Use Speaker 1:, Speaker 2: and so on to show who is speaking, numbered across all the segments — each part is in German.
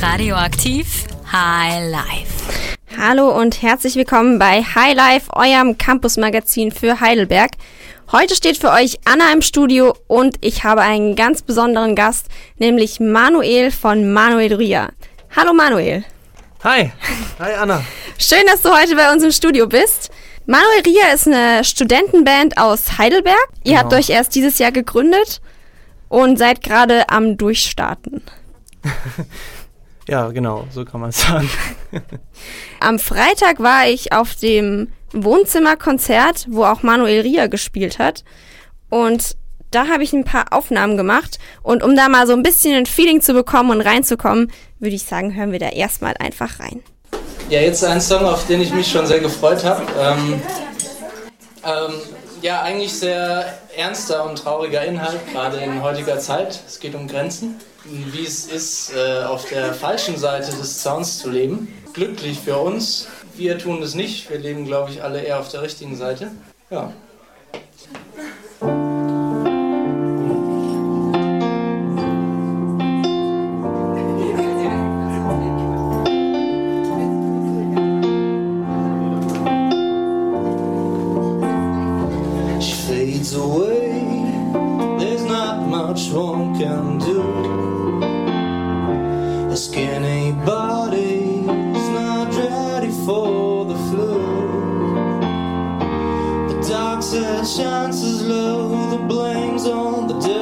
Speaker 1: Radioaktiv High Life.
Speaker 2: Hallo und herzlich willkommen bei High Life, eurem Campus-Magazin für Heidelberg. Heute steht für euch Anna im Studio und ich habe einen ganz besonderen Gast, nämlich Manuel von Manuel Ria. Hallo Manuel.
Speaker 3: Hi. Hi Anna.
Speaker 2: Schön, dass du heute bei uns im Studio bist. Manuel Ria ist eine Studentenband aus Heidelberg. Ihr
Speaker 3: Genau.
Speaker 2: habt euch erst dieses Jahr gegründet und seid gerade am Durchstarten.
Speaker 3: Ja, genau, so kann man es sagen.
Speaker 2: Am Freitag war ich auf dem Wohnzimmerkonzert, wo auch Manuel Ria gespielt hat. Und da habe ich ein paar Aufnahmen gemacht. Und um da mal so ein bisschen ein Feeling zu bekommen und reinzukommen, würde ich sagen, hören wir da erstmal einfach rein.
Speaker 4: Ja, jetzt ein Song, auf den ich mich schon sehr gefreut habe. Ähm, ähm, ja, eigentlich sehr ernster und trauriger Inhalt, gerade in heutiger Zeit. Es geht um Grenzen, wie es ist, äh, auf der falschen Seite des Zauns zu leben. Glücklich für uns. Wir tun das nicht. Wir leben, glaube ich, alle eher auf der richtigen Seite. Ja. On the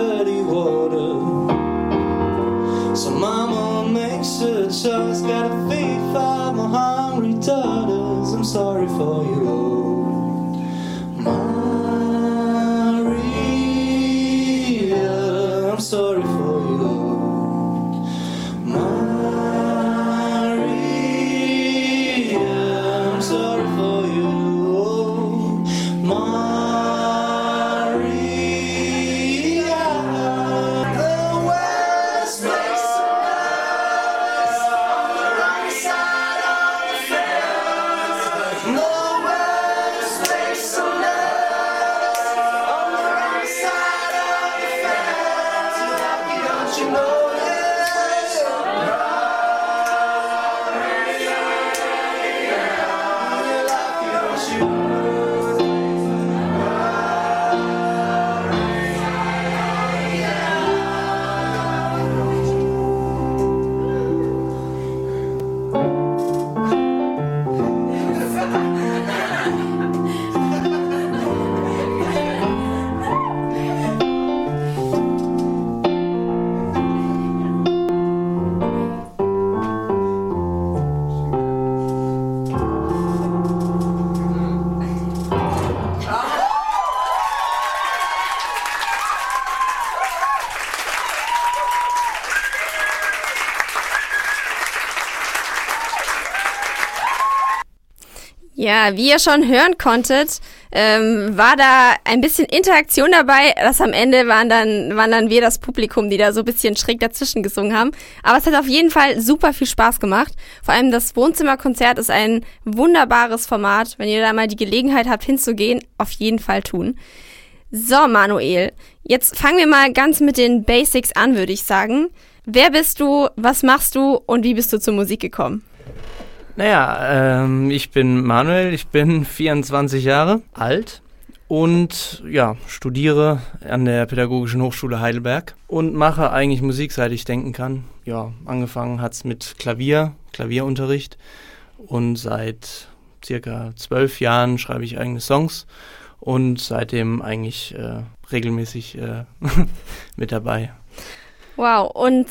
Speaker 2: Wie ihr schon hören konntet, ähm, war da ein bisschen Interaktion dabei. Das am Ende waren dann, waren dann wir das Publikum, die da so ein bisschen schräg dazwischen gesungen haben. Aber es hat auf jeden Fall super viel Spaß gemacht. Vor allem das Wohnzimmerkonzert ist ein wunderbares Format. Wenn ihr da mal die Gelegenheit habt hinzugehen, auf jeden Fall tun. So, Manuel, jetzt fangen wir mal ganz mit den Basics an, würde ich sagen. Wer bist du, was machst du und wie bist du zur Musik gekommen?
Speaker 3: Naja, ähm, ich bin Manuel, ich bin 24 Jahre alt und ja, studiere an der Pädagogischen Hochschule Heidelberg und mache eigentlich Musik, seit ich denken kann. Ja, angefangen hat's mit Klavier, Klavierunterricht und seit circa zwölf Jahren schreibe ich eigene Songs und seitdem eigentlich äh, regelmäßig äh, mit dabei.
Speaker 2: Wow, und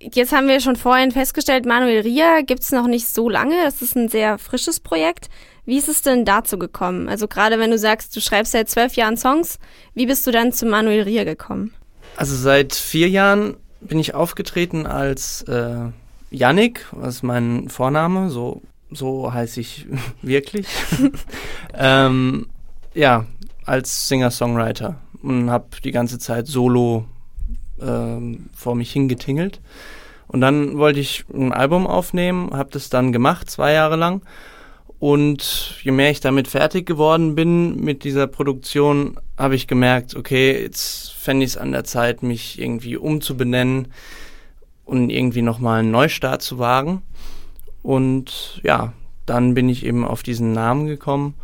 Speaker 2: jetzt haben wir schon vorhin festgestellt, Manuel Ria gibt's noch nicht so lange. Das ist ein sehr frisches Projekt. Wie ist es denn dazu gekommen? Also gerade wenn du sagst, du schreibst seit zwölf Jahren Songs, wie bist du dann zu Manuel Ria gekommen?
Speaker 3: Also seit vier Jahren bin ich aufgetreten als äh, Yannick, das ist mein Vorname, so, so heiße ich wirklich. ähm, ja, als Singer-Songwriter und habe die ganze Zeit solo ähm, vor mich hingetingelt. Und dann wollte ich ein Album aufnehmen, habe das dann gemacht, zwei Jahre lang. Und je mehr ich damit fertig geworden bin mit dieser Produktion, habe ich gemerkt, okay, jetzt fände ich es an der Zeit, mich irgendwie umzubenennen und irgendwie nochmal einen Neustart zu wagen. Und ja, dann bin ich eben auf diesen Namen gekommen.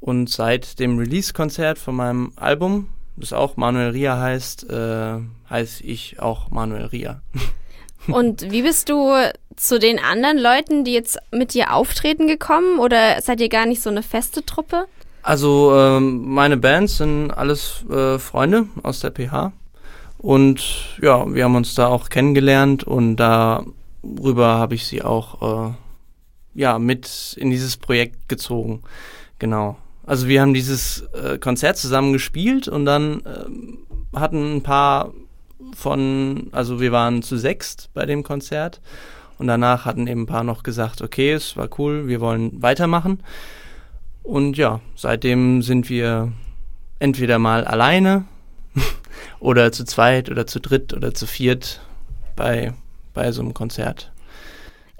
Speaker 3: Und seit dem Release-Konzert von meinem Album, das auch Manuel Ria heißt, äh, heiße ich auch Manuel Ria.
Speaker 2: Und wie bist du zu den anderen Leuten, die jetzt mit dir auftreten, gekommen? Oder seid ihr gar nicht so eine feste Truppe?
Speaker 3: Also ähm, meine Bands sind alles äh, Freunde aus der PH. Und ja, wir haben uns da auch kennengelernt und darüber habe ich sie auch äh, ja, mit in dieses Projekt gezogen. Genau. Also wir haben dieses äh, Konzert zusammen gespielt und dann äh, hatten ein paar von, also wir waren zu sechst bei dem Konzert und danach hatten eben ein paar noch gesagt, okay, es war cool, wir wollen weitermachen. Und ja, seitdem sind wir entweder mal alleine oder zu zweit oder zu dritt oder zu viert bei, bei so einem Konzert.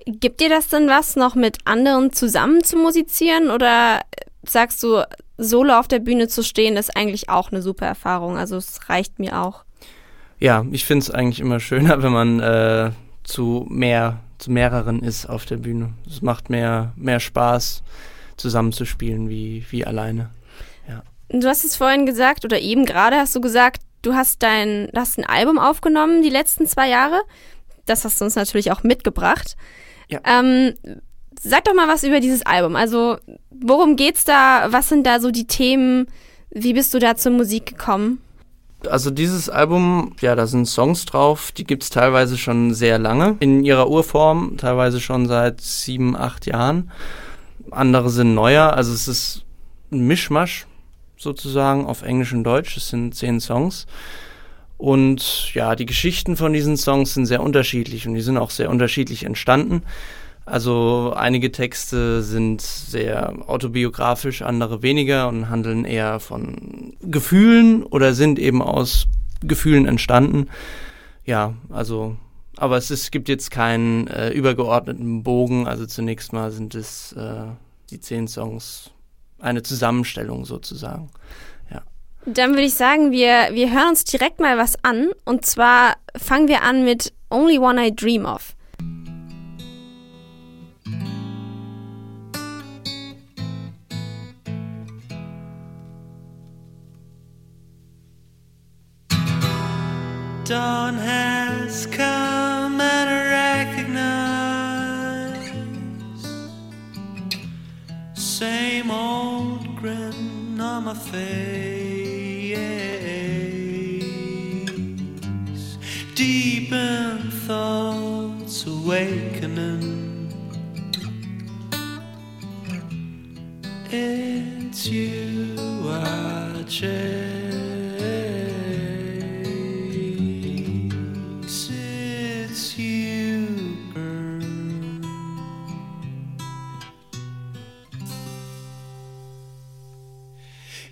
Speaker 2: Gibt dir das denn was, noch mit anderen zusammen zu musizieren oder sagst du, solo auf der Bühne zu stehen, ist eigentlich auch eine super Erfahrung? Also es reicht mir auch.
Speaker 3: Ja, ich finde es eigentlich immer schöner, wenn man äh, zu mehr, zu mehreren ist auf der Bühne. Es macht mehr, mehr Spaß, zusammenzuspielen wie, wie alleine. Ja.
Speaker 2: Du hast es vorhin gesagt, oder eben gerade hast du gesagt, du hast dein, du hast ein Album aufgenommen die letzten zwei Jahre. Das hast du uns natürlich auch mitgebracht.
Speaker 3: Ja.
Speaker 2: Ähm, sag doch mal was über dieses Album. Also, worum geht's da? Was sind da so die Themen? Wie bist du da zur Musik gekommen?
Speaker 3: Also dieses Album, ja, da sind Songs drauf, die gibt's teilweise schon sehr lange, in ihrer Urform, teilweise schon seit sieben, acht Jahren. Andere sind neuer, also es ist ein Mischmasch sozusagen auf Englisch und Deutsch. Es sind zehn Songs. Und ja, die Geschichten von diesen Songs sind sehr unterschiedlich und die sind auch sehr unterschiedlich entstanden. Also einige Texte sind sehr autobiografisch, andere weniger und handeln eher von Gefühlen oder sind eben aus Gefühlen entstanden. Ja, also, aber es, ist, gibt jetzt keinen äh, übergeordneten Bogen. Also zunächst mal sind es äh, die zehn Songs eine Zusammenstellung sozusagen.
Speaker 2: Dann würde ich sagen, wir, wir hören uns direkt mal was an. Und zwar fangen wir an mit Only One I Dream of.
Speaker 5: Dawn has come and I recognize same old grin on my face. Deep in thoughts awakening. It's you I chase.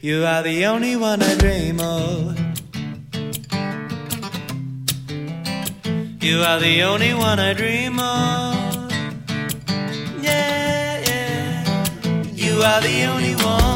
Speaker 5: You are the only one I dream of. You are the only one I dream of. Yeah, yeah. You are the only one.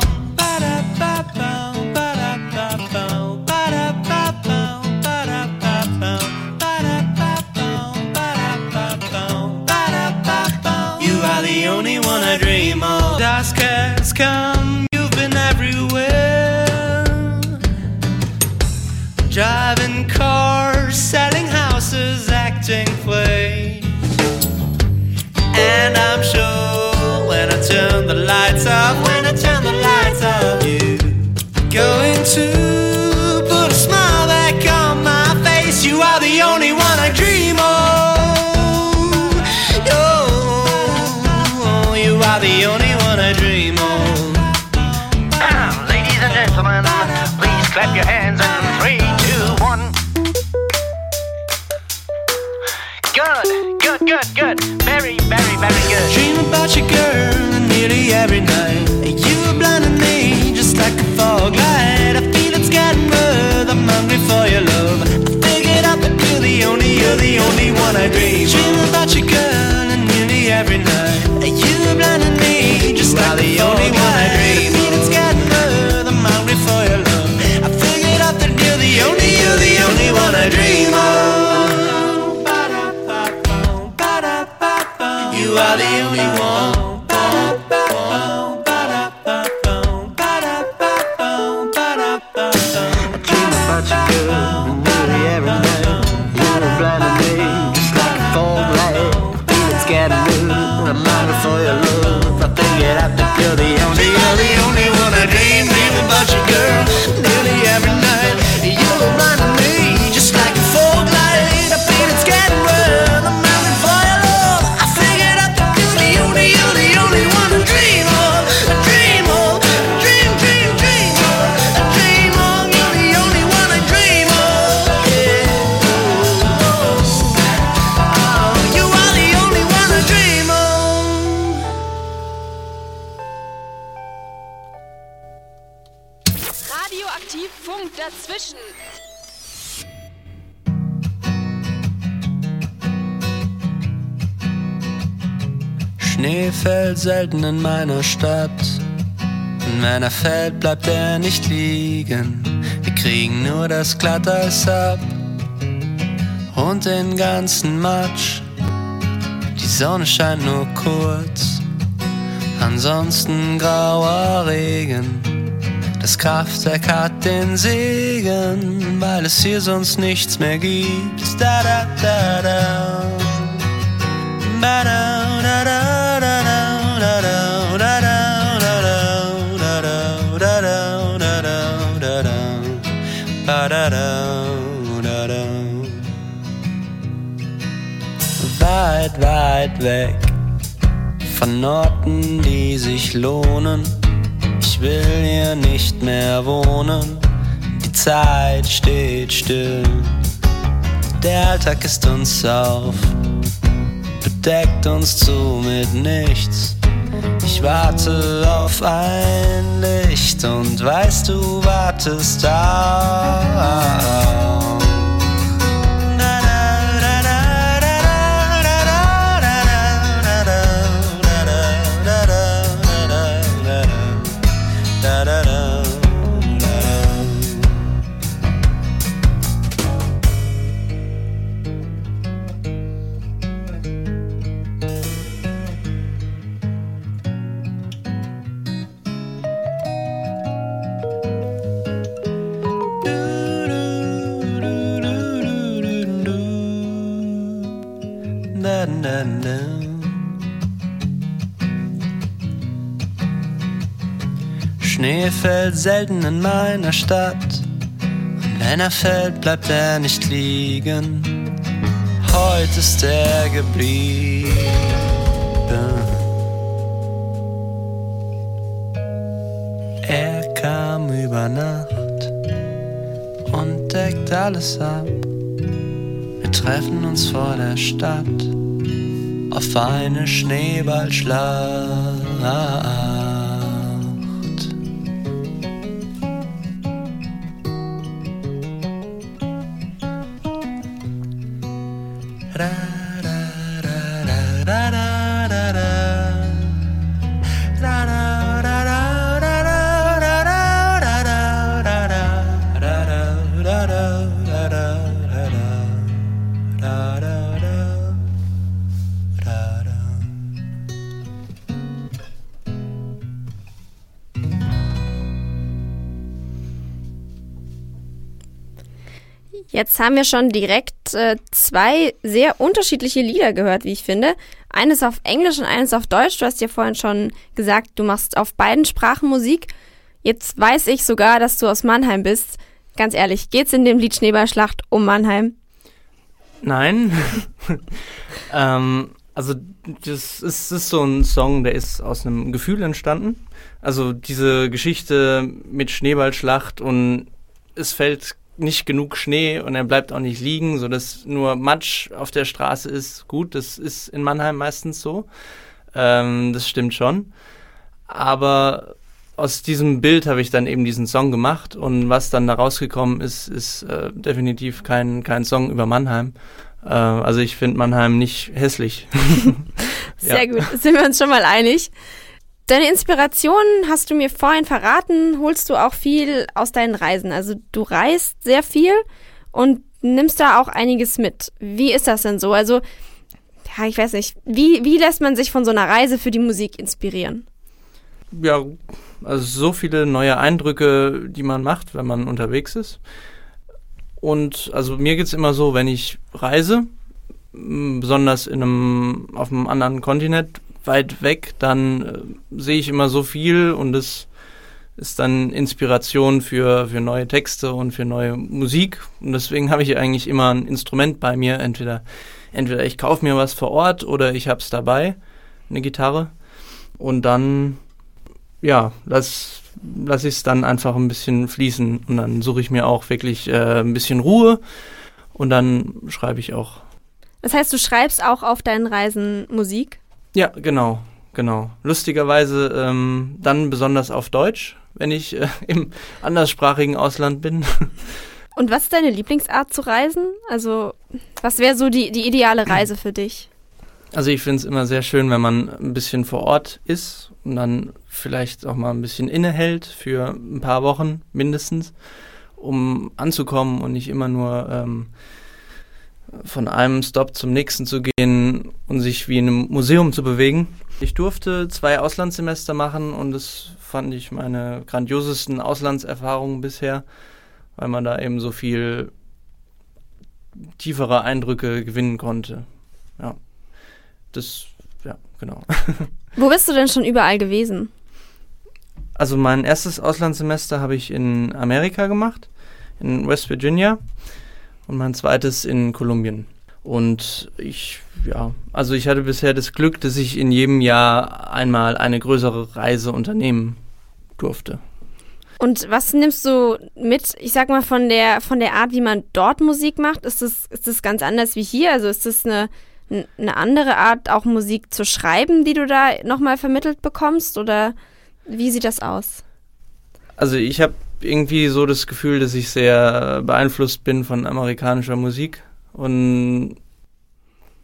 Speaker 5: You are the only one. Selten in meiner Stadt. Wenn er fällt, bleibt er nicht liegen. Wir kriegen nur das Glatteis ab und den ganzen Matsch. Die Sonne scheint nur kurz, ansonsten grauer Regen. Das Kraftwerk hat den Segen, weil es hier sonst nichts mehr gibt. Da da da da. Weit, weit weg von Orten, die sich lohnen. Ich will hier nicht mehr wohnen. Die Zeit steht still. Der Alltag ist uns auf bedeckt uns zu mit nichts. Warte auf ein Licht und weißt du wartest. Da, fällt selten in meiner Stadt. Und wenn er fällt, bleibt er nicht liegen. Heute ist er geblieben. Er kam über Nacht und deckt alles ab. Wir treffen uns vor der Stadt auf eine Schneeballschlacht.
Speaker 2: Jetzt haben wir schon direkt äh, zwei sehr unterschiedliche Lieder gehört, wie ich finde. Eines auf Englisch und eines auf Deutsch. Du hast ja vorhin schon gesagt, du machst auf beiden Sprachen Musik. Jetzt weiß ich sogar, dass du aus Mannheim bist. Ganz ehrlich, geht's in dem Lied Schneeballschlacht um Mannheim?
Speaker 3: Nein. ähm, also das ist, ist so ein Song, der ist aus einem Gefühl entstanden. Also diese Geschichte mit Schneeballschlacht und es fällt nicht genug Schnee und er bleibt auch nicht liegen, sodass nur Matsch auf der Straße ist. Gut, das ist in Mannheim meistens so. Ähm, das stimmt schon. Aber aus diesem Bild habe ich dann eben diesen Song gemacht und was dann da rausgekommen ist, ist äh, definitiv kein, kein Song über Mannheim. Äh, also ich finde Mannheim nicht hässlich.
Speaker 2: Sehr
Speaker 3: Ja.
Speaker 2: gut, sind wir uns schon mal einig. Deine Inspirationen hast du mir vorhin verraten, holst du auch viel aus deinen Reisen. Also du reist sehr viel und nimmst da auch einiges mit. Wie ist das denn so? Also ja, ich weiß nicht, wie, wie lässt man sich von so einer Reise für die Musik inspirieren?
Speaker 3: Ja, also so viele neue Eindrücke, die man macht, wenn man unterwegs ist. Und also mir geht's immer so, wenn ich reise, besonders in einem, auf einem anderen Kontinent, weit weg, dann äh, sehe ich immer so viel und es ist dann Inspiration für, für neue Texte und für neue Musik. Und deswegen habe ich eigentlich immer ein Instrument bei mir. Entweder, entweder ich kaufe mir was vor Ort oder ich habe es dabei, eine Gitarre. Und dann, ja, lass, lass ich es dann einfach ein bisschen fließen. Und dann suche ich mir auch wirklich äh, ein bisschen Ruhe. Und dann schreibe ich auch.
Speaker 2: Das heißt, du schreibst auch auf deinen Reisen Musik?
Speaker 3: Ja, genau, genau. Lustigerweise ähm, dann besonders auf Deutsch, wenn ich äh, im anderssprachigen Ausland bin.
Speaker 2: Und was ist deine Lieblingsart zu reisen? Also, was wäre so die, die ideale Reise für dich?
Speaker 3: Also ich finde es immer sehr schön, wenn man ein bisschen vor Ort ist und dann vielleicht auch mal ein bisschen innehält für ein paar Wochen mindestens, um anzukommen und nicht immer nur ähm, von einem Stop zum nächsten zu gehen und sich wie in einem Museum zu bewegen. Ich durfte zwei Auslandssemester machen und das fand ich meine grandiosesten Auslandserfahrungen bisher, weil man da eben so viel tiefere Eindrücke gewinnen konnte. Ja, das, ja, genau.
Speaker 2: Wo bist du denn schon überall gewesen?
Speaker 3: Also mein erstes Auslandssemester habe ich in Amerika gemacht, in West Virginia und mein zweites in Kolumbien. Und ich, ja, also ich hatte bisher das Glück, dass ich in jedem Jahr einmal eine größere Reise unternehmen durfte.
Speaker 2: Und was nimmst du mit, ich sag mal, von der, von der Art, wie man dort Musik macht? Ist das, ist das ganz anders wie hier? Also ist das eine, eine andere Art, auch Musik zu schreiben, die du da nochmal vermittelt bekommst? Oder wie sieht das aus?
Speaker 3: Also ich habe irgendwie so das Gefühl, dass ich sehr beeinflusst bin von amerikanischer Musik und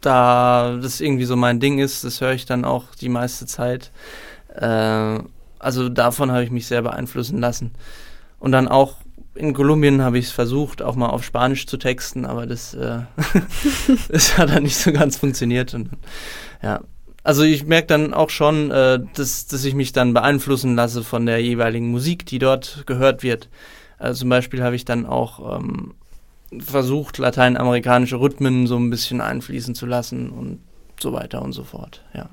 Speaker 3: da das irgendwie so mein Ding ist, das höre ich dann auch die meiste Zeit. Äh, also davon habe ich mich sehr beeinflussen lassen. Und dann auch in Kolumbien habe ich es versucht, auch mal auf Spanisch zu texten, aber das, äh, das hat dann nicht so ganz funktioniert. Und, ja, also ich merke dann auch schon, äh, dass, dass ich mich dann beeinflussen lasse von der jeweiligen Musik, die dort gehört wird. Also zum Beispiel habe ich dann auch ähm, versucht, lateinamerikanische Rhythmen so ein bisschen einfließen zu lassen und so weiter und so fort, ja.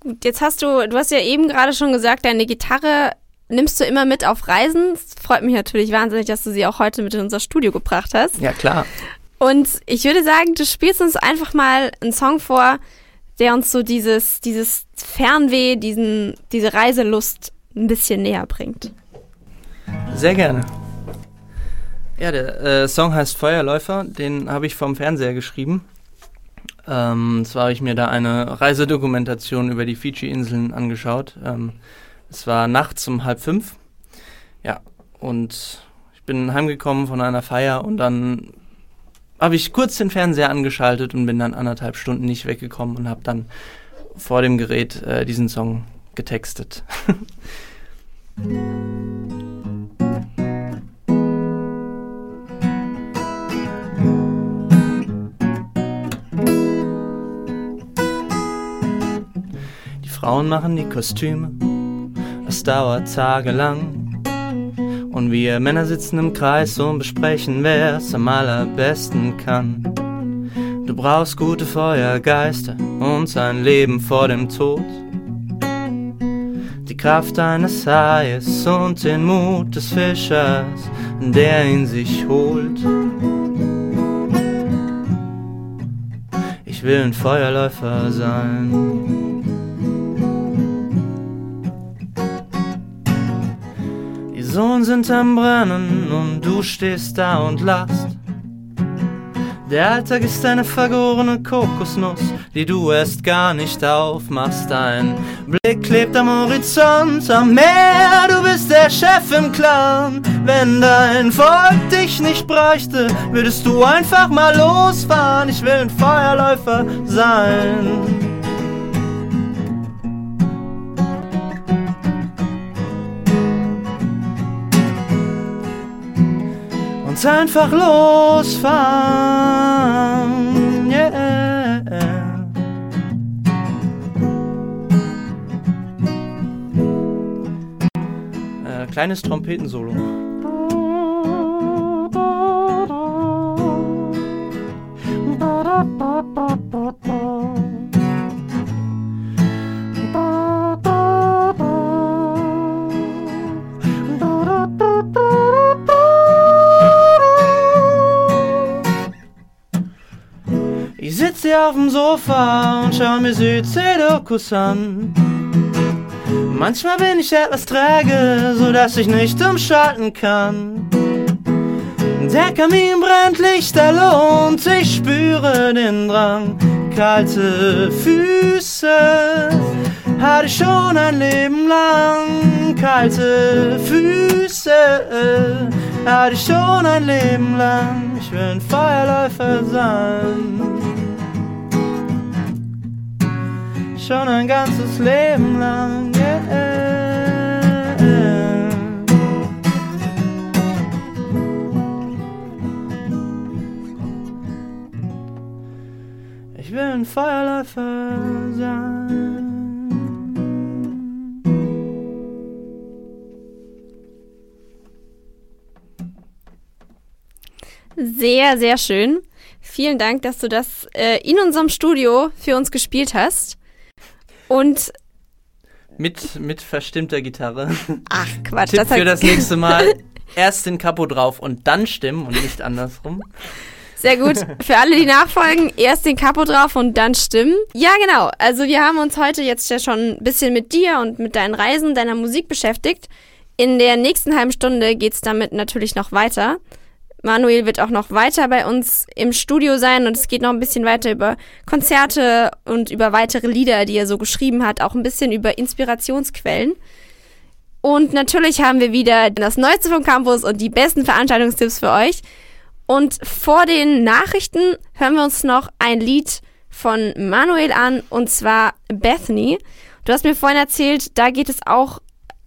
Speaker 2: Gut, jetzt hast du, du hast ja eben gerade schon gesagt, deine Gitarre nimmst du immer mit auf Reisen. Es freut mich natürlich wahnsinnig, dass du sie auch heute mit in unser Studio gebracht hast.
Speaker 3: Ja, klar.
Speaker 2: Und ich würde sagen, du spielst uns einfach mal einen Song vor, der uns so dieses, dieses Fernweh, diesen, diese Reiselust ein bisschen näher bringt.
Speaker 3: Sehr gerne. Ja, der äh, Song heißt Feuerläufer, den habe ich vom Fernseher geschrieben. Ähm, zwar habe ich mir da eine Reisedokumentation über die Fidschi-Inseln angeschaut. Ähm, es war nachts um halb fünf. Ja, und ich bin heimgekommen von einer Feier und dann habe ich kurz den Fernseher angeschaltet und bin dann anderthalb Stunden nicht weggekommen und habe dann vor dem Gerät äh, diesen Song getextet. Die Frauen machen die Kostüme, es dauert tagelang. Und wir Männer sitzen im Kreis und besprechen, wer es am allerbesten kann. Du brauchst gute Feuergeister und ein Leben vor dem Tod. Die Kraft eines Hais und den Mut des Fischers, der ihn sich holt. Ich will ein Feuerläufer sein. Sohn sind am Brennen und du stehst da und lachst. Der Alltag ist eine vergorene Kokosnuss, die du erst gar nicht aufmachst. Dein Blick klebt am Horizont, am Meer, du bist der Chef im Clan. Wenn dein Volk dich nicht bräuchte, würdest du einfach mal losfahren. Ich will ein Feuerläufer sein. jetzt einfach losfahren. Yeah. Äh, kleines Trompetensolo. Auf dem Sofa und schau mir Südsee-Dokus an. Manchmal bin ich etwas träge, so dass ich nicht umschalten kann. Der Kamin brennt lichterloh und ich spüre den Drang. Kalte Füße hatte ich schon ein Leben lang. Kalte Füße hatte ich schon ein Leben lang. Ich will ein Feuerläufer sein. Schon ein ganzes Leben lang. Yeah. Ich will ein Feuerläufer sein.
Speaker 2: Sehr, sehr schön. Vielen Dank, dass du das äh, in unserem Studio für uns gespielt hast. Und
Speaker 3: Mit, mit verstimmter Gitarre.
Speaker 2: ach Quatsch,
Speaker 3: Tipp
Speaker 2: das
Speaker 3: für das nächste Mal. Erst den Kapo drauf und dann stimmen und nicht andersrum.
Speaker 2: Sehr gut. Für alle, die nachfolgen, erst den Kapo drauf und dann stimmen. Ja, genau. Also wir haben uns heute jetzt ja schon ein bisschen mit dir und mit deinen Reisen, deiner Musik beschäftigt. In der nächsten halben Stunde geht's damit natürlich noch weiter. Manuel wird auch noch weiter bei uns im Studio sein und es geht noch ein bisschen weiter über Konzerte und über weitere Lieder, die er so geschrieben hat, auch ein bisschen über Inspirationsquellen. Und natürlich haben wir wieder das Neueste vom Campus und die besten Veranstaltungstipps für euch. Und vor den Nachrichten hören wir uns noch ein Lied von Manuel an, und zwar Bethany. Du hast mir vorhin erzählt, da geht es auch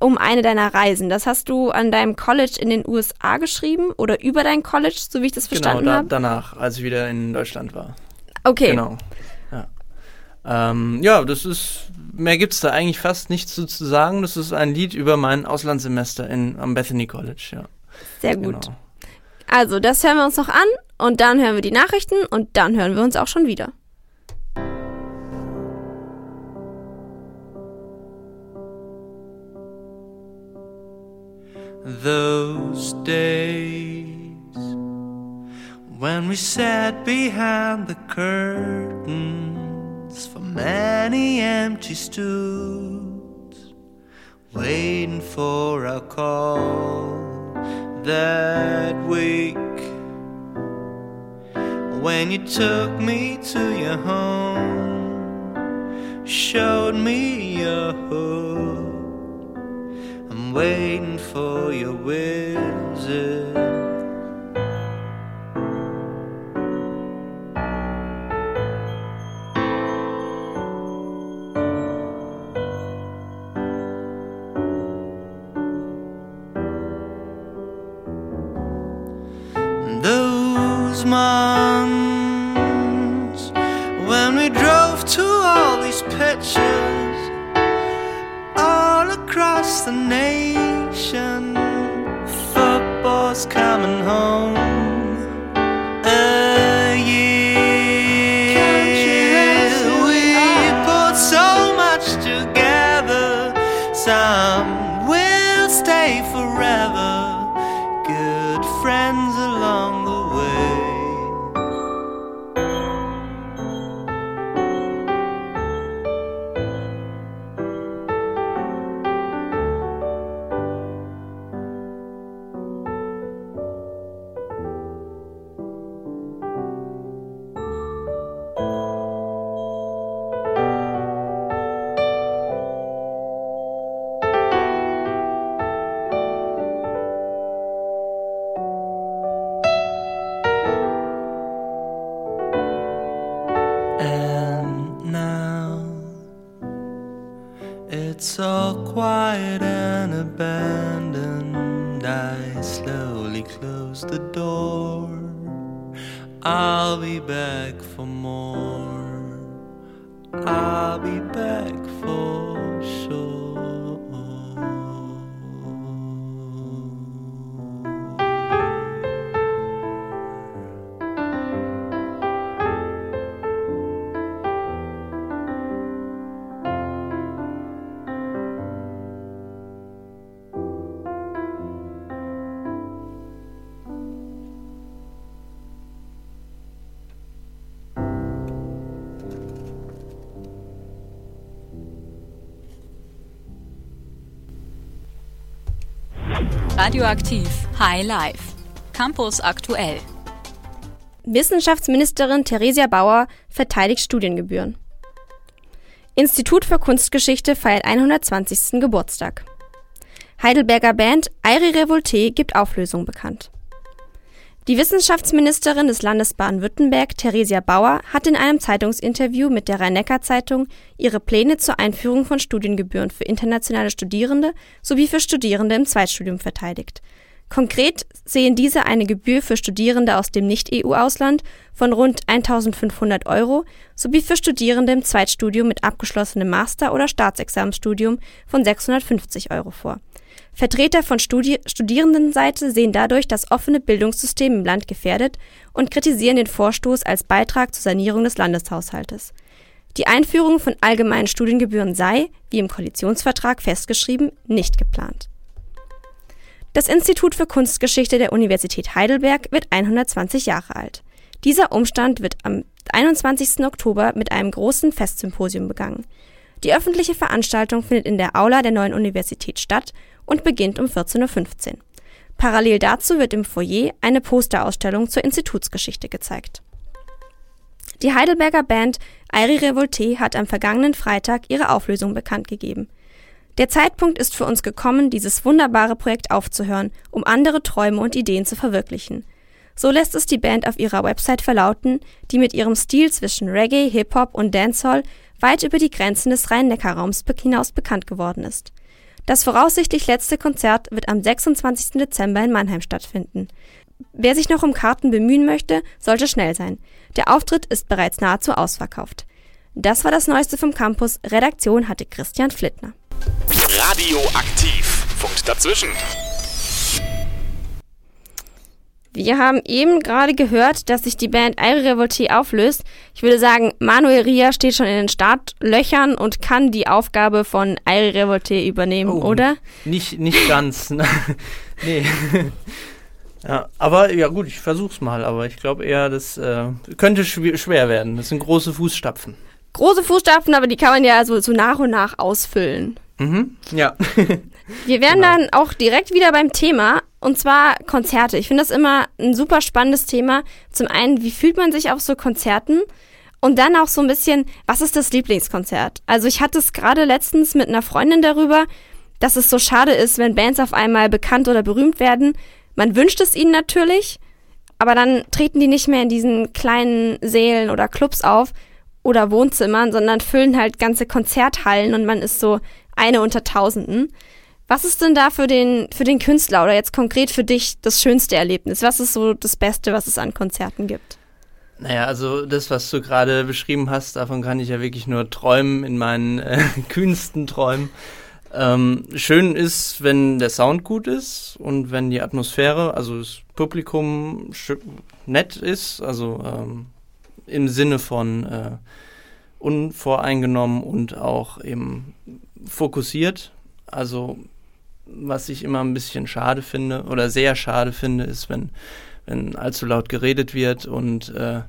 Speaker 2: um eine deiner Reisen. Das hast du an deinem College in den USA geschrieben oder über dein College, so wie ich das verstanden
Speaker 3: genau, da,
Speaker 2: habe?
Speaker 3: danach, als ich wieder in Deutschland war.
Speaker 2: Okay.
Speaker 3: Genau. Ja. Ähm, ja, das ist, mehr gibt's da eigentlich fast nichts zu, zu sagen. Das ist ein Lied über mein Auslandssemester in, am Bethany College, ja.
Speaker 2: Sehr gut.
Speaker 3: Genau.
Speaker 2: Also, das hören wir uns noch an und dann hören wir die Nachrichten und dann hören wir uns auch schon wieder.
Speaker 5: Those days when we sat behind the curtains for many empty stools, waiting for our call that week. When you took me to your home, showed me your hood. I'm waiting for your visit. I'll be back
Speaker 6: Radioaktiv High Life. Campus aktuell.
Speaker 2: Wissenschaftsministerin Theresia Bauer verteidigt Studiengebühren. Institut für Kunstgeschichte feiert 120. Geburtstag. Heidelberger Band Airi Revolte gibt Auflösung bekannt. Die Wissenschaftsministerin des Landes Baden-Württemberg, Theresia Bauer, hat in einem Zeitungsinterview mit der Rhein-Neckar-Zeitung ihre Pläne zur Einführung von Studiengebühren für internationale Studierende sowie für Studierende im Zweitstudium verteidigt. Konkret sehen diese eine Gebühr für Studierende aus dem Nicht-EU-Ausland von rund 1500 Euro sowie für Studierende im Zweitstudium mit abgeschlossenem Master- oder Staatsexamensstudium von 650 Euro vor. Vertreter von Studi Studierendenseite sehen dadurch das offene Bildungssystem im Land gefährdet und kritisieren den Vorstoß als Beitrag zur Sanierung des Landeshaushaltes. Die Einführung von allgemeinen Studiengebühren sei, wie im Koalitionsvertrag festgeschrieben, nicht geplant. Das Institut für Kunstgeschichte der Universität Heidelberg wird 120 Jahre alt. Dieser Umstand wird am 21. Oktober mit einem großen Festsymposium begangen. Die öffentliche Veranstaltung findet in der Aula der neuen Universität statt und beginnt um 14.15 Uhr. Parallel dazu wird im Foyer eine Posterausstellung zur Institutsgeschichte gezeigt. Die Heidelberger Band Airi Revolte hat am vergangenen Freitag ihre Auflösung bekannt gegeben. Der Zeitpunkt ist für uns gekommen, dieses wunderbare Projekt aufzuhören, um andere Träume und Ideen zu verwirklichen. So lässt es die Band auf ihrer Website verlauten, die mit ihrem Stil zwischen Reggae, Hip-Hop und Dancehall weit über die Grenzen des Rhein-Neckar-Raums hinaus bekannt geworden ist. Das voraussichtlich letzte Konzert wird am 26. Dezember in Mannheim stattfinden. Wer sich noch um Karten bemühen möchte, sollte schnell sein. Der Auftritt ist bereits nahezu ausverkauft. Das war das Neueste vom Campus. Redaktion hatte Christian Flittner.
Speaker 7: Radioaktiv. Funkt dazwischen.
Speaker 2: Wir haben eben gerade gehört, dass sich die Band Aire Revolte auflöst. Ich würde sagen, Manuel Ria steht schon in den Startlöchern und kann die Aufgabe von Aire Revolte übernehmen,
Speaker 3: Oh,
Speaker 2: oder?
Speaker 3: Nicht, nicht ganz. ne? nee. Ja, aber ja gut, ich versuch's mal, aber ich glaube eher, das äh, könnte schwer, schwer werden. Das sind große Fußstapfen.
Speaker 2: Große Fußstapfen, aber die kann man ja so, so nach und nach ausfüllen.
Speaker 3: Mhm. Ja.
Speaker 2: Wir wären
Speaker 3: Genau.
Speaker 2: dann auch direkt wieder beim Thema und zwar Konzerte. Ich finde das immer ein super spannendes Thema. Zum einen, wie fühlt man sich auf so Konzerten? Und dann auch so ein bisschen, was ist das Lieblingskonzert? Also ich hatte es gerade letztens mit einer Freundin darüber, dass es so schade ist, wenn Bands auf einmal bekannt oder berühmt werden. Man wünscht es ihnen natürlich, aber dann treten die nicht mehr in diesen kleinen Sälen oder Clubs auf oder Wohnzimmern, sondern füllen halt ganze Konzerthallen und man ist so eine unter Tausenden. Was ist denn da für den, für den Künstler oder jetzt konkret für dich das schönste Erlebnis? Was ist so das Beste, was es an Konzerten gibt?
Speaker 3: Naja, also das, was du gerade beschrieben hast, davon kann ich ja wirklich nur träumen in meinen äh, kühnsten Träumen. Ähm, schön ist, wenn der Sound gut ist und wenn die Atmosphäre, also das Publikum nett ist, also ähm, im Sinne von äh, unvoreingenommen und auch eben fokussiert. Also was ich immer ein bisschen schade finde oder sehr schade finde, ist, wenn, wenn allzu laut geredet wird und äh,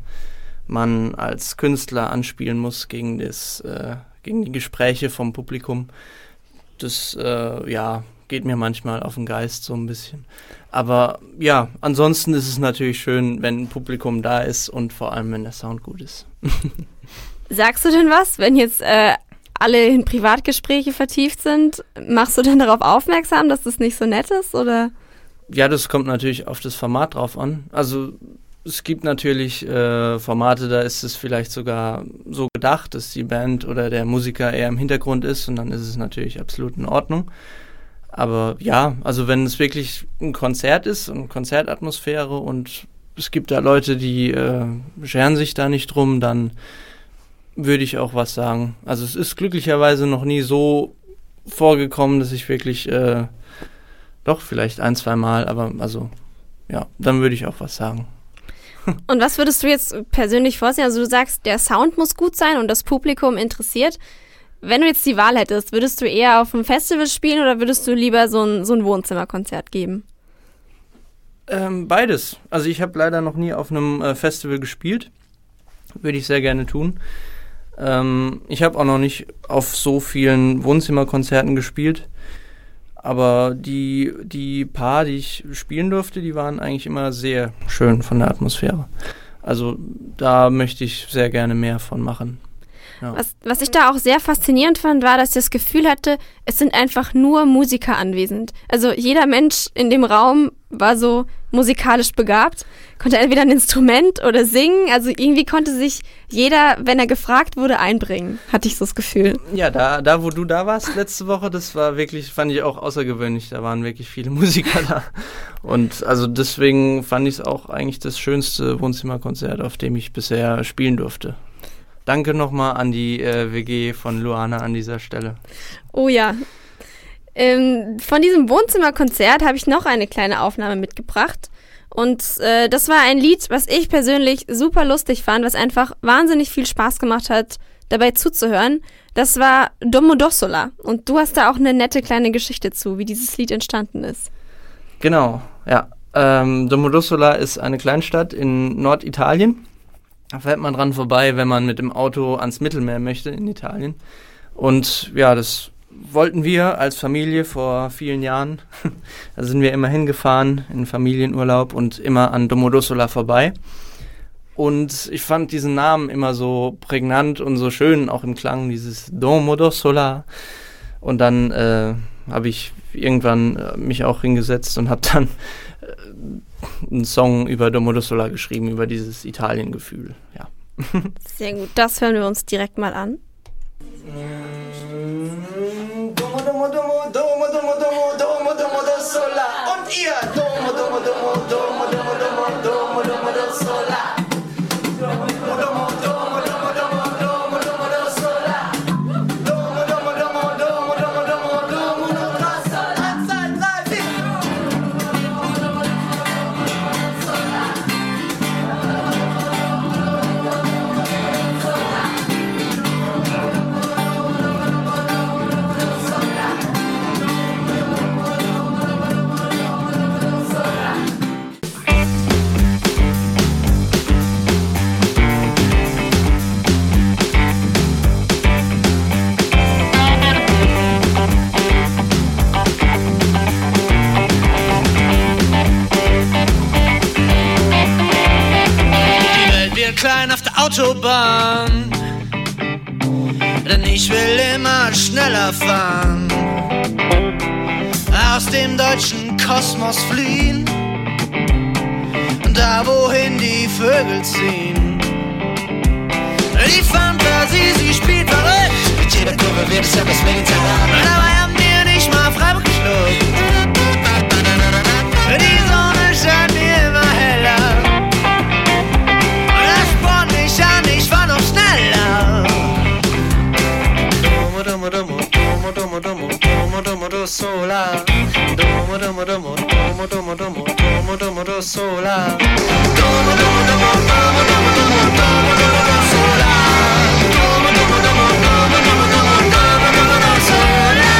Speaker 3: man als Künstler anspielen muss gegen, das, äh, gegen die Gespräche vom Publikum. Das äh, ja, geht mir manchmal auf den Geist so ein bisschen. Aber ja, ansonsten ist es natürlich schön, wenn ein Publikum da ist und vor allem, wenn der Sound gut ist.
Speaker 2: Sagst du denn was, wenn jetzt äh, alle in Privatgespräche vertieft sind? Machst du denn darauf aufmerksam, dass das nicht so nett ist? Oder?
Speaker 3: Ja, das kommt natürlich auf das Format drauf an. Also es gibt natürlich äh, Formate, da ist es vielleicht sogar so gedacht, dass die Band oder der Musiker eher im Hintergrund ist und dann ist es natürlich absolut in Ordnung. Aber ja, also wenn es wirklich ein Konzert ist, eine Konzertatmosphäre und es gibt da Leute, die äh, scheren sich da nicht drum, dann würde ich auch was sagen. Also es ist glücklicherweise noch nie so vorgekommen, dass ich wirklich äh, doch, vielleicht ein, zwei Mal, aber also, ja, dann würde ich auch was sagen.
Speaker 2: Und was würdest du jetzt persönlich vorsehen? Also du sagst, der Sound muss gut sein und das Publikum interessiert. Wenn du jetzt die Wahl hättest, würdest du eher auf einem Festival spielen oder würdest du lieber so ein, so ein Wohnzimmerkonzert geben?
Speaker 3: Ähm, beides. Also ich habe leider noch nie auf einem äh, Festival gespielt. Würde ich sehr gerne tun. Ähm, ich habe auch noch nicht auf so vielen Wohnzimmerkonzerten gespielt. aber die, die paar, die ich spielen durfte, die waren eigentlich immer sehr schön von der Atmosphäre. Also da möchte ich sehr gerne mehr von machen. Ja.
Speaker 2: Was, was ich da auch sehr faszinierend fand, war, dass ich das Gefühl hatte, es sind einfach nur Musiker anwesend. Also jeder Mensch in dem Raum war so musikalisch begabt, konnte entweder ein Instrument oder singen. Also irgendwie konnte sich jeder, wenn er gefragt wurde, einbringen, hatte ich so das Gefühl.
Speaker 3: Ja, da, da wo du da warst letzte Woche, das war wirklich, fand ich auch außergewöhnlich. Da waren wirklich viele Musiker da. Und also deswegen fand ich es auch eigentlich das schönste Wohnzimmerkonzert, auf dem ich bisher spielen durfte. Danke nochmal an die äh, WG von Luana an dieser Stelle.
Speaker 2: Oh ja. Ähm, von diesem Wohnzimmerkonzert habe ich noch eine kleine Aufnahme mitgebracht. Und äh, das war ein Lied, was ich persönlich super lustig fand, was einfach wahnsinnig viel Spaß gemacht hat, dabei zuzuhören. Das war Domodossola. Und du hast da auch eine nette kleine Geschichte zu, wie dieses Lied entstanden ist.
Speaker 3: Genau, ja. Ähm, Domodossola ist eine Kleinstadt in Norditalien. Da fährt man dran vorbei, wenn man mit dem Auto ans Mittelmeer möchte in Italien. Und ja, das wollten wir als Familie vor vielen Jahren. da sind wir immer hingefahren in Familienurlaub und immer an Domodossola vorbei. Und ich fand diesen Namen immer so prägnant und so schön, auch im Klang, dieses Domodossola. Und dann äh, habe ich irgendwann äh, mich auch hingesetzt und habe dann einen Song über Domodossola geschrieben, über dieses Italiengefühl. Ja.
Speaker 2: Sehr gut, das hören wir uns direkt mal an.
Speaker 5: Domo, domo, domo, domo, domo, domo, domo, domo, do sola. Und ihr, domo, domo, domo, domo, domo, domo, domo, domo, do sola. Klein auf der Autobahn. Denn ich will immer schneller fahren. Aus dem deutschen Kosmos fliehen. Da wohin die Vögel ziehen. Die Fantasie, sie spielt verrückt. Mit jeder Kurve wird es etwas mediterran. Dabei haben wir nicht mal Freiburg geschluckt. Sola. Domo, domo, domo, domo, domo, domo, domo, domo, do sola. Domo, domo, domo, domo, domo, domo, domo, domo, do sola. Domo, domo, domo, domo, domo, domo, domo, domo, do sola.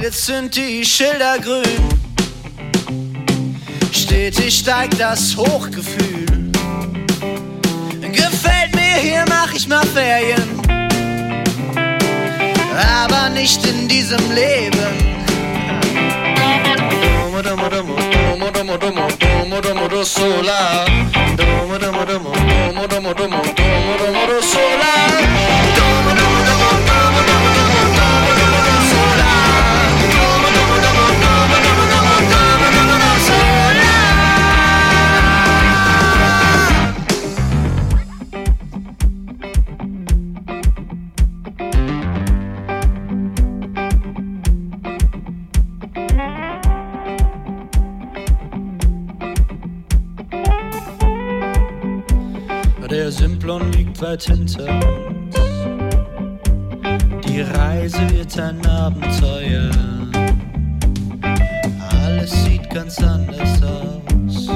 Speaker 5: Jetzt sind die Schilder grün. Stetig steigt das Hochgefühl. Gefällt mir, hier mach ich mal Ferien. Aber nicht in diesem Leben. Domo, domo, domo, domo, domo, domo, domo, domo, do sola. Domo, Simplon liegt weit hinter uns. Die Reise wird ein Abenteuer. Alles sieht ganz anders aus.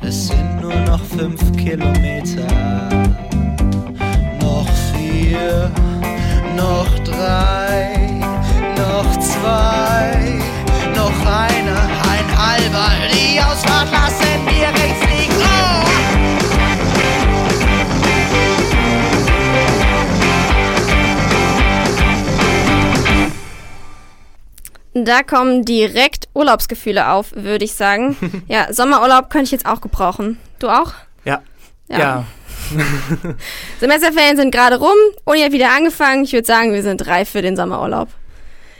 Speaker 5: Es sind nur noch fünf Kilometer. Noch vier, noch drei, noch zwei, noch einer, ein halber
Speaker 2: Da kommen direkt Urlaubsgefühle auf, würde ich sagen. ja, Sommerurlaub könnte ich jetzt auch gebrauchen. Du auch?
Speaker 3: Ja.
Speaker 2: Ja.
Speaker 3: Ja.
Speaker 2: Semesterferien sind gerade rum, Uni hat wieder angefangen. Ich würde sagen, wir sind reif für den Sommerurlaub.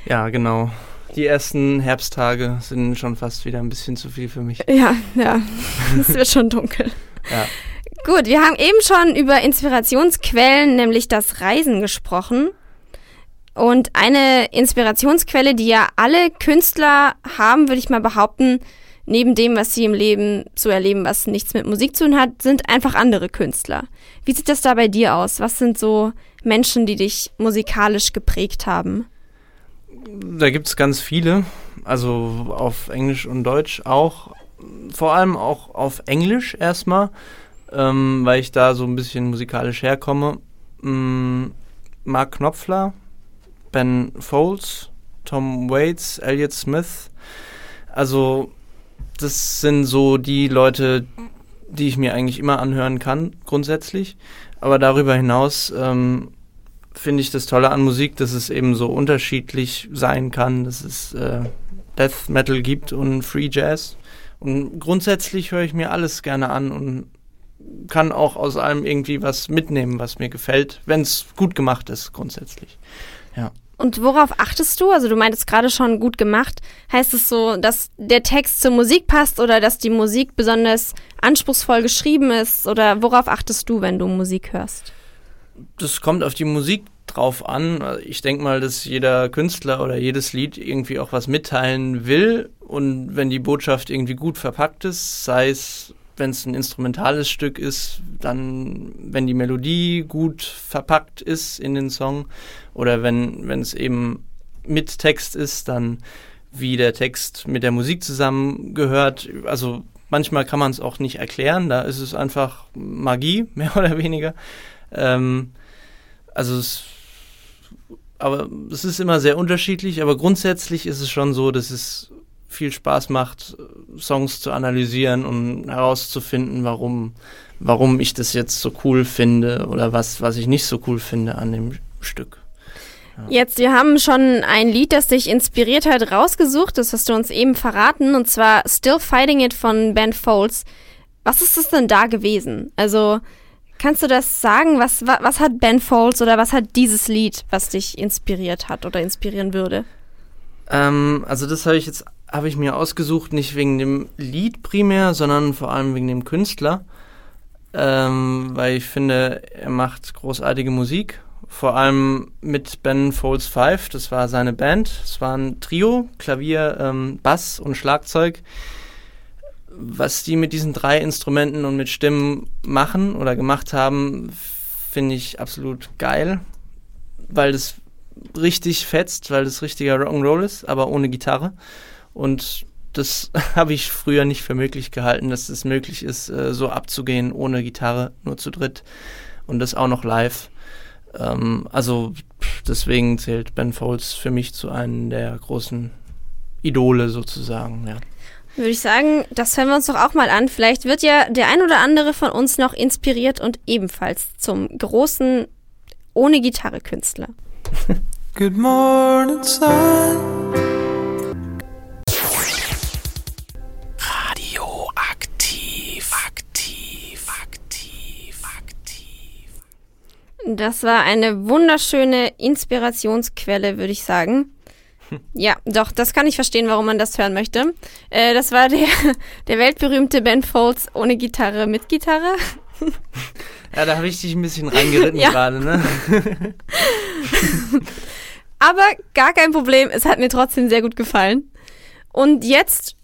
Speaker 3: Ja, genau. Die ersten Herbsttage sind schon fast wieder ein bisschen zu viel für mich.
Speaker 2: Ja, ja, es wird schon dunkel.
Speaker 3: Ja.
Speaker 2: Gut, wir haben eben schon über Inspirationsquellen, nämlich das Reisen gesprochen. Und eine Inspirationsquelle, die ja alle Künstler haben, würde ich mal behaupten, neben dem, was sie im Leben so erleben, was nichts mit Musik zu tun hat, sind einfach andere Künstler. Wie sieht das da bei dir aus? Was sind so Menschen, die dich musikalisch geprägt haben?
Speaker 3: Da gibt es ganz viele, also auf Englisch und Deutsch auch. Vor allem auch auf Englisch erstmal, ähm, weil ich da so ein bisschen musikalisch herkomme. Mm, Mark Knopfler, Ben Folds, Tom Waits, Elliott Smith. Also das sind so die Leute, die ich mir eigentlich immer anhören kann, grundsätzlich. Aber darüber hinaus ähm, finde ich das Tolle an Musik, dass es eben so unterschiedlich sein kann, dass es äh, Death Metal gibt und Free Jazz. Und grundsätzlich höre ich mir alles gerne an und kann auch aus allem irgendwie was mitnehmen, was mir gefällt, wenn es gut gemacht ist, grundsätzlich.
Speaker 2: Und worauf achtest du? Also du meintest gerade schon gut gemacht. Heißt es so, dass der Text zur Musik passt oder dass die Musik besonders anspruchsvoll geschrieben ist? Oder worauf achtest du, wenn du Musik hörst?
Speaker 3: Das kommt auf die Musik drauf an. Ich denke mal, dass jeder Künstler oder jedes Lied irgendwie auch was mitteilen will. Und wenn die Botschaft irgendwie gut verpackt ist, sei es, wenn es ein instrumentales Stück ist, dann, wenn die Melodie gut verpackt ist in den Song oder wenn es eben mit Text ist, dann wie der Text mit der Musik zusammengehört. Also manchmal kann man es auch nicht erklären, da ist es einfach Magie, mehr oder weniger. Ähm, also es, aber es ist immer sehr unterschiedlich, aber grundsätzlich ist es schon so, dass es viel Spaß macht, Songs zu analysieren und herauszufinden, warum, warum ich das jetzt so cool finde oder was, was ich nicht so cool finde an dem Stück.
Speaker 2: Jetzt, wir haben schon ein Lied, das dich inspiriert hat, rausgesucht. Das hast du uns eben verraten. Und zwar Still Fighting It von Ben Folds. Was ist das denn da gewesen? Also, kannst du das sagen? Was, wa, was hat Ben Folds oder was hat dieses Lied, was dich inspiriert hat oder inspirieren würde?
Speaker 3: Ähm, also das habe ich jetzt habe ich mir ausgesucht, nicht wegen dem Lied primär, sondern vor allem wegen dem Künstler, ähm, weil ich finde, er macht großartige Musik. Vor allem mit Ben Folds Five, das war seine Band. Es war ein Trio, Klavier, ähm, Bass und Schlagzeug. Was die mit diesen drei Instrumenten und mit Stimmen machen oder gemacht haben, finde ich absolut geil, weil das richtig fetzt, weil das richtiger Rock'n'Roll ist, aber ohne Gitarre. Und das habe ich früher nicht für möglich gehalten, dass es möglich ist, äh, so abzugehen ohne Gitarre, nur zu dritt und das auch noch live. Ähm, also deswegen zählt Ben Folds für mich zu einem der großen Idole sozusagen, ja.
Speaker 2: Würde ich sagen, das hören wir uns doch auch mal an. Vielleicht wird ja der ein oder andere von uns noch inspiriert und ebenfalls zum großen ohne Gitarre Künstler.
Speaker 5: Good morning, sun.
Speaker 2: Das war eine wunderschöne Inspirationsquelle, würde ich sagen. Ja, doch, das kann ich verstehen, warum man das hören möchte. Äh, das war der, der weltberühmte Ben Folds ohne Gitarre mit Gitarre.
Speaker 3: Ja, da habe ich dich ein bisschen reingeritten
Speaker 2: Ja.
Speaker 3: gerade, ne?
Speaker 2: Aber gar kein Problem, es hat mir trotzdem sehr gut gefallen. Und jetzt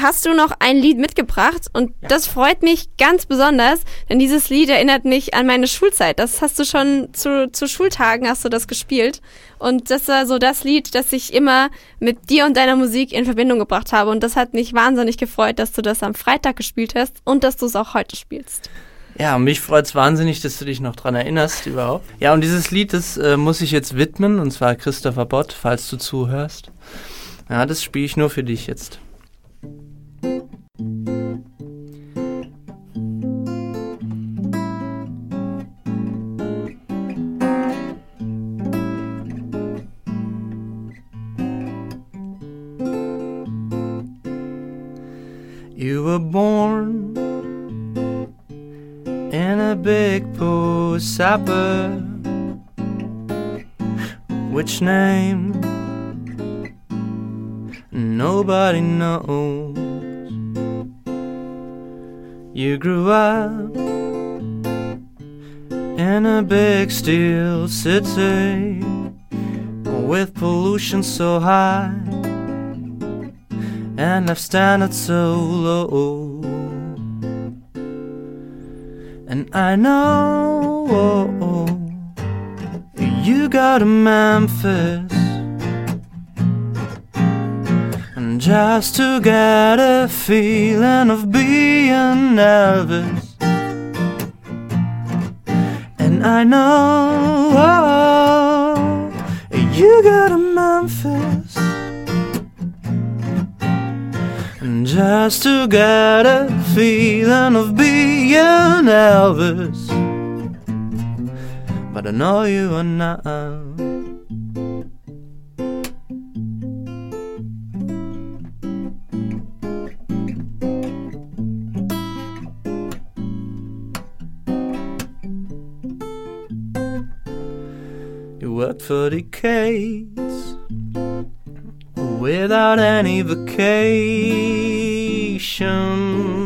Speaker 2: hast du noch ein Lied mitgebracht und das freut mich ganz besonders, denn dieses Lied erinnert mich an meine Schulzeit. Das hast du schon zu, zu Schultagen hast du das gespielt und das war so das Lied, das ich immer mit dir und deiner Musik in Verbindung gebracht habe und das hat mich wahnsinnig gefreut, dass du das am Freitag gespielt hast und dass du es auch heute spielst.
Speaker 3: Ja, mich freut's wahnsinnig, dass du dich noch dran erinnerst überhaupt. Ja, und dieses Lied, das äh, muss ich jetzt widmen, und zwar Christopher Bott, falls du zuhörst. Ja, das spiele ich nur für dich jetzt. You were born in a big pool supper, which name nobody knows. You grew up in a big steel city with pollution so high and life standards so low. And I know you got to Memphis just to get a feeling of being Elvis. And I know you got to Memphis and just to get a feeling of being Elvis. But I know you are not. Worked for decades without any vacation,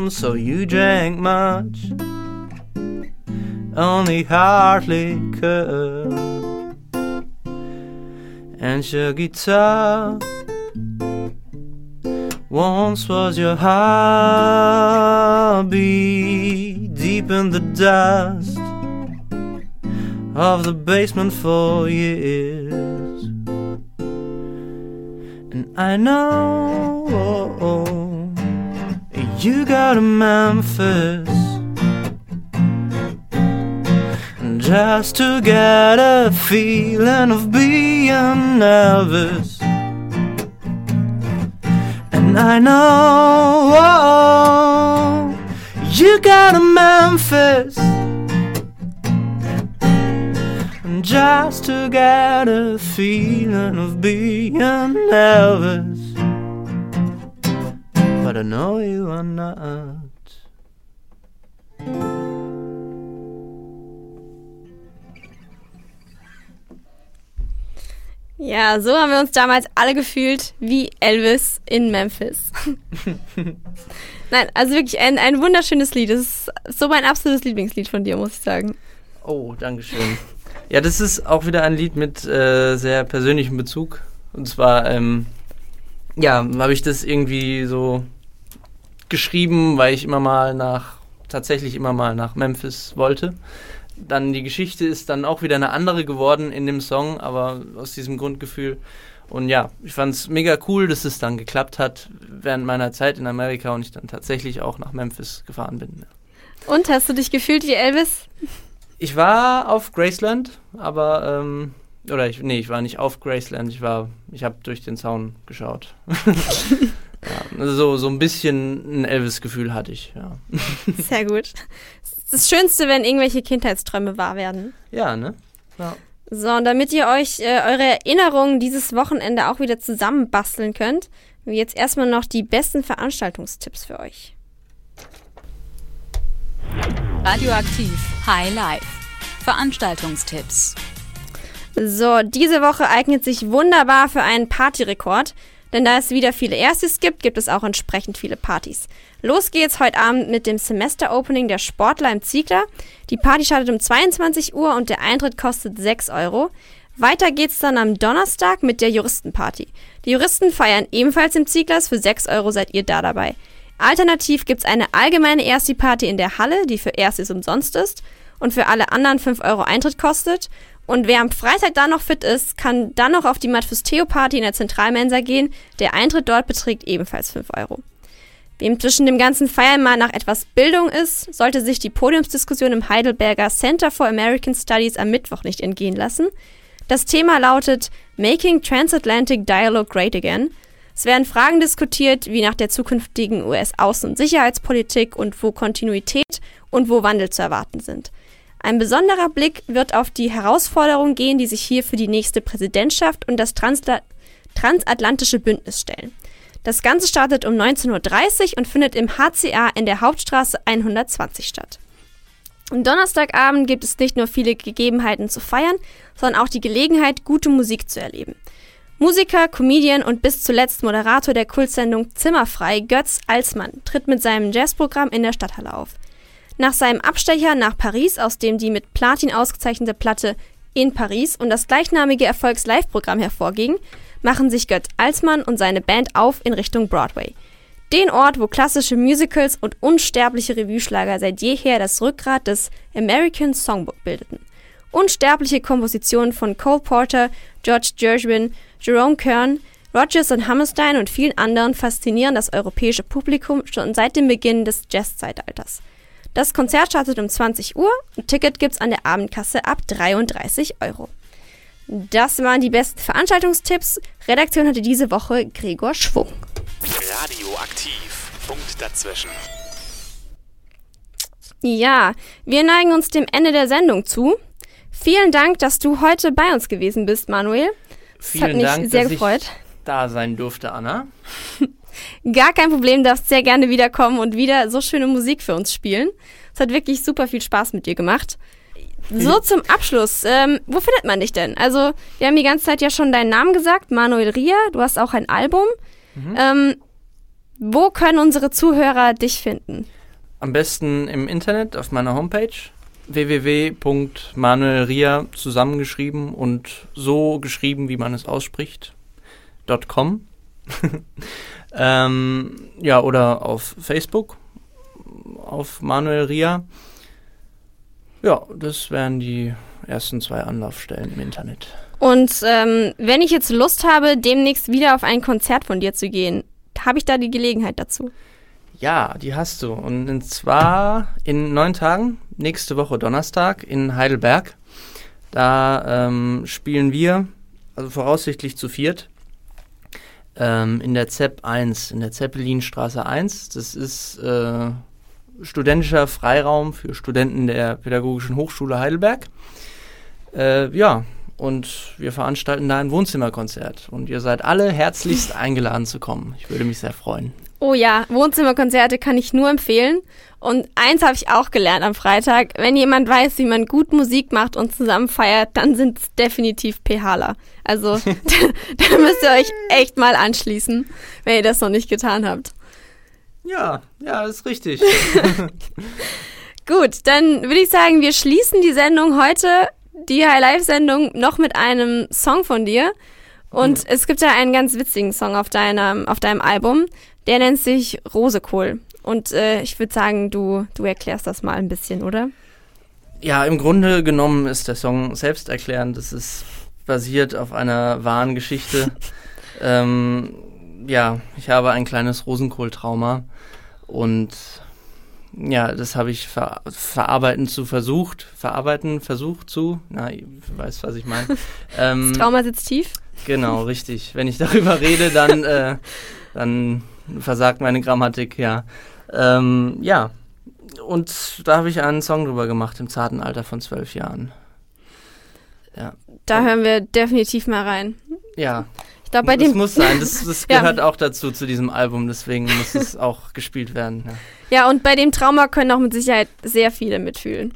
Speaker 3: so you drank much, only hardly could. And your guitar once was your hobby, deep in the dust of the basement for years. And I know you got a Memphis And just to get a feeling of being Elvis. And I know you got a Memphis just to get a feeling of being Elvis. But I know you are not.
Speaker 2: Ja, so haben wir uns damals alle gefühlt wie Elvis in Memphis. Nein, also wirklich ein, ein wunderschönes Lied. Das ist so mein absolutes Lieblingslied von dir, muss ich sagen.
Speaker 3: Oh, Dankeschön. Ja, das ist auch wieder ein Lied mit äh, sehr persönlichem Bezug. Und zwar, ähm, ja, habe ich das irgendwie so geschrieben, weil ich immer mal nach, tatsächlich immer mal nach Memphis wollte. Dann die Geschichte ist dann auch wieder eine andere geworden in dem Song, aber aus diesem Grundgefühl. Und ja, ich fand es mega cool, dass es dann geklappt hat während meiner Zeit in Amerika und ich dann tatsächlich auch nach Memphis gefahren bin.
Speaker 2: Und hast du dich gefühlt wie Elvis?
Speaker 3: Ich war auf Graceland, aber ähm, oder ich nee, ich war nicht auf Graceland, ich war ich habe durch den Zaun geschaut. ja, also so so ein bisschen ein Elvis Gefühl hatte ich, ja.
Speaker 2: Sehr gut. Das Schönste, wenn irgendwelche Kindheitsträume wahr werden.
Speaker 3: Ja, ne? Ja.
Speaker 2: So, und damit ihr euch äh, eure Erinnerungen dieses Wochenende auch wieder zusammenbasteln könnt, jetzt erstmal noch die besten Veranstaltungstipps für euch.
Speaker 6: Radioaktiv High Life. Veranstaltungstipps.
Speaker 2: So, diese Woche eignet sich wunderbar für einen Partyrekord, denn da es wieder viele Erstes gibt, gibt es auch entsprechend viele Partys. Los geht's heute Abend mit dem Semester-Opening der Sportler im Ziegler. Die Party startet um 22 Uhr und der Eintritt kostet 6 Euro. Weiter geht's dann am Donnerstag mit der Juristenparty. Die Juristen feiern ebenfalls im Zieglers, für 6 Euro seid ihr da dabei. Alternativ gibt's eine allgemeine Ersti-Party in der Halle, die für Erstis umsonst ist und für alle anderen 5 Euro Eintritt kostet. Und wer am Freitag da noch fit ist, kann dann noch auf die Matfus Theo Party in der Zentralmensa gehen. Der Eintritt dort beträgt ebenfalls 5 Euro. Wem zwischen dem ganzen Feiern mal nach etwas Bildung ist, sollte sich die Podiumsdiskussion im Heidelberger Center for American Studies am Mittwoch nicht entgehen lassen. Das Thema lautet Making Transatlantic Dialogue Great Again. Es werden Fragen diskutiert, wie nach der zukünftigen US-Außen- und Sicherheitspolitik und wo Kontinuität und wo Wandel zu erwarten sind. Ein besonderer Blick wird auf die Herausforderungen gehen, die sich hier für die nächste Präsidentschaft und das Transla transatlantische Bündnis stellen. Das Ganze startet um 19.30 Uhr und findet im HCA in der Hauptstraße 120 statt. Am Donnerstagabend gibt es nicht nur viele Gegebenheiten zu feiern, sondern auch die Gelegenheit, gute Musik zu erleben. Musiker, Comedian und bis zuletzt Moderator der Kultsendung Zimmerfrei, Götz Alsmann, tritt mit seinem Jazzprogramm in der Stadthalle auf. Nach seinem Abstecher nach Paris, aus dem die mit Platin ausgezeichnete Platte In Paris und das gleichnamige Erfolgs-Live-Programm hervorgingen, machen sich Götz Alsmann und seine Band auf in Richtung Broadway. Den Ort, wo klassische Musicals und unsterbliche Revue-Schlager seit jeher das Rückgrat des American Songbook bildeten. Unsterbliche Kompositionen von Cole Porter, George Gershwin, Jerome Kern, Rogers und Hammerstein und vielen anderen faszinieren das europäische Publikum schon seit dem Beginn des Jazz-Zeitalters. Das Konzert startet um 20 Uhr und Ticket gibt's an der Abendkasse ab 33 Euro. Das waren die besten Veranstaltungstipps. Redaktion hatte diese Woche Gregor Schwung.
Speaker 7: Radioaktiv. Punkt dazwischen.
Speaker 2: Ja, wir neigen uns dem Ende der Sendung zu. Vielen Dank, dass du heute bei uns gewesen bist, Manuel.
Speaker 3: Vielen
Speaker 2: hat mich
Speaker 3: Dank,
Speaker 2: sehr
Speaker 3: dass
Speaker 2: gefreut.
Speaker 3: ich da sein durfte, Anna.
Speaker 2: Gar kein Problem, darfst sehr gerne wiederkommen und wieder so schöne Musik für uns spielen. Es hat wirklich super viel Spaß mit dir gemacht. So zum Abschluss, ähm, wo findet man dich denn? Also, wir haben die ganze Zeit ja schon deinen Namen gesagt, Manuel Ria, du hast auch ein Album. Ähm, wo können unsere Zuhörer dich finden?
Speaker 3: Am besten im Internet auf meiner Homepage www.manuelria zusammengeschrieben und so geschrieben, wie man es ausspricht. .com. ähm, ja, oder auf Facebook auf Manuel Ria. Ja, das wären die ersten zwei Anlaufstellen im Internet.
Speaker 2: Und ähm, wenn ich jetzt Lust habe, demnächst wieder auf ein Konzert von dir zu gehen, habe ich da die Gelegenheit dazu?
Speaker 3: Ja, die hast du. Und zwar in neun Tagen, nächste Woche Donnerstag in Heidelberg. Da ähm, spielen wir, also voraussichtlich zu viert, ähm, in der ZEP 1, in der Zeppelinstraße 1. Das ist äh, studentischer Freiraum für Studenten der Pädagogischen Hochschule Heidelberg. Äh, ja, und wir veranstalten da ein Wohnzimmerkonzert. Und ihr seid alle herzlichst eingeladen zu kommen. Ich würde mich sehr freuen.
Speaker 2: Oh ja, Wohnzimmerkonzerte kann ich nur empfehlen. Und eins habe ich auch gelernt am Freitag. Wenn jemand weiß, wie man gut Musik macht und zusammen feiert, dann sind es definitiv PHler. Also da, da müsst ihr euch echt mal anschließen, wenn ihr das noch nicht getan habt.
Speaker 3: Ja, ja, ist richtig.
Speaker 2: Gut, dann würde ich sagen, wir schließen die Sendung heute, die High Life Sendung, noch mit einem Song von dir. Und es gibt ja einen ganz witzigen Song auf deinem, auf deinem Album. Der nennt sich Rosekohl. Und äh, ich würde sagen, du, du erklärst das mal ein bisschen, oder?
Speaker 3: Ja, im Grunde genommen ist der Song selbsterklärend. Es ist basiert auf einer wahren Geschichte. ähm, ja, ich habe ein kleines Rosenkohltrauma und ja, das habe ich ver verarbeiten zu versucht, verarbeiten versucht zu, na, ihr weißt, was ich meine. Ähm,
Speaker 2: Das Trauma sitzt tief.
Speaker 3: Genau, richtig. Wenn ich darüber rede, dann, äh, dann versagt meine Grammatik, ja. Ähm, ja. Und da habe ich einen Song drüber gemacht im zarten Alter von zwölf Jahren. Ja.
Speaker 2: Da hören wir definitiv mal rein.
Speaker 3: Ja.
Speaker 2: Ich glaube, bei
Speaker 3: das
Speaker 2: dem.
Speaker 3: muss sein. Das, das
Speaker 2: Ja.
Speaker 3: gehört auch dazu, zu diesem Album. Deswegen muss es auch gespielt werden. Ja.
Speaker 2: Ja, und bei dem Trauma können auch mit Sicherheit sehr viele mitfühlen.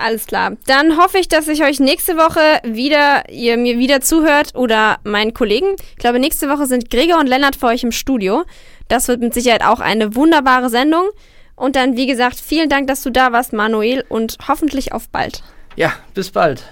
Speaker 2: Alles klar. Dann hoffe ich, dass ich euch nächste Woche wieder, ihr mir wieder zuhört oder meinen Kollegen. Ich glaube, nächste Woche sind Gregor und Lennart für euch im Studio. Das wird mit Sicherheit auch eine wunderbare Sendung. Und dann, wie gesagt, vielen Dank, dass du da warst, Manuel, und hoffentlich auf bald.
Speaker 3: ja, bis bald.